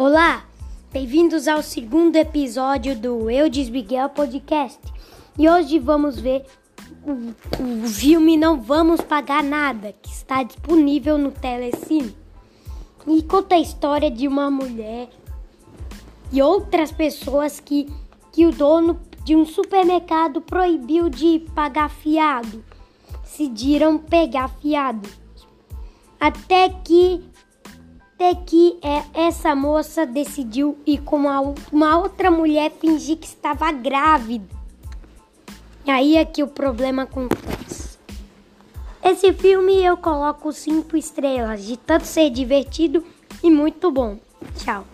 Olá, bem-vindos ao segundo episódio do Eu Desbiguel Podcast. E hoje vamos ver o, o filme Não Vamos Pagar Nada, que está disponível no Telecine. E conta a história de uma mulher e outras pessoas que, que o dono de um supermercado proibiu de pagar fiado. Decidiram pegar fiado. Até que até que é, essa moça decidiu ir com uma, uma outra mulher fingir que estava grávida. E aí é que o problema acontece. Esse filme eu coloco cinco estrelas, de tanto ser divertido e muito bom. Tchau.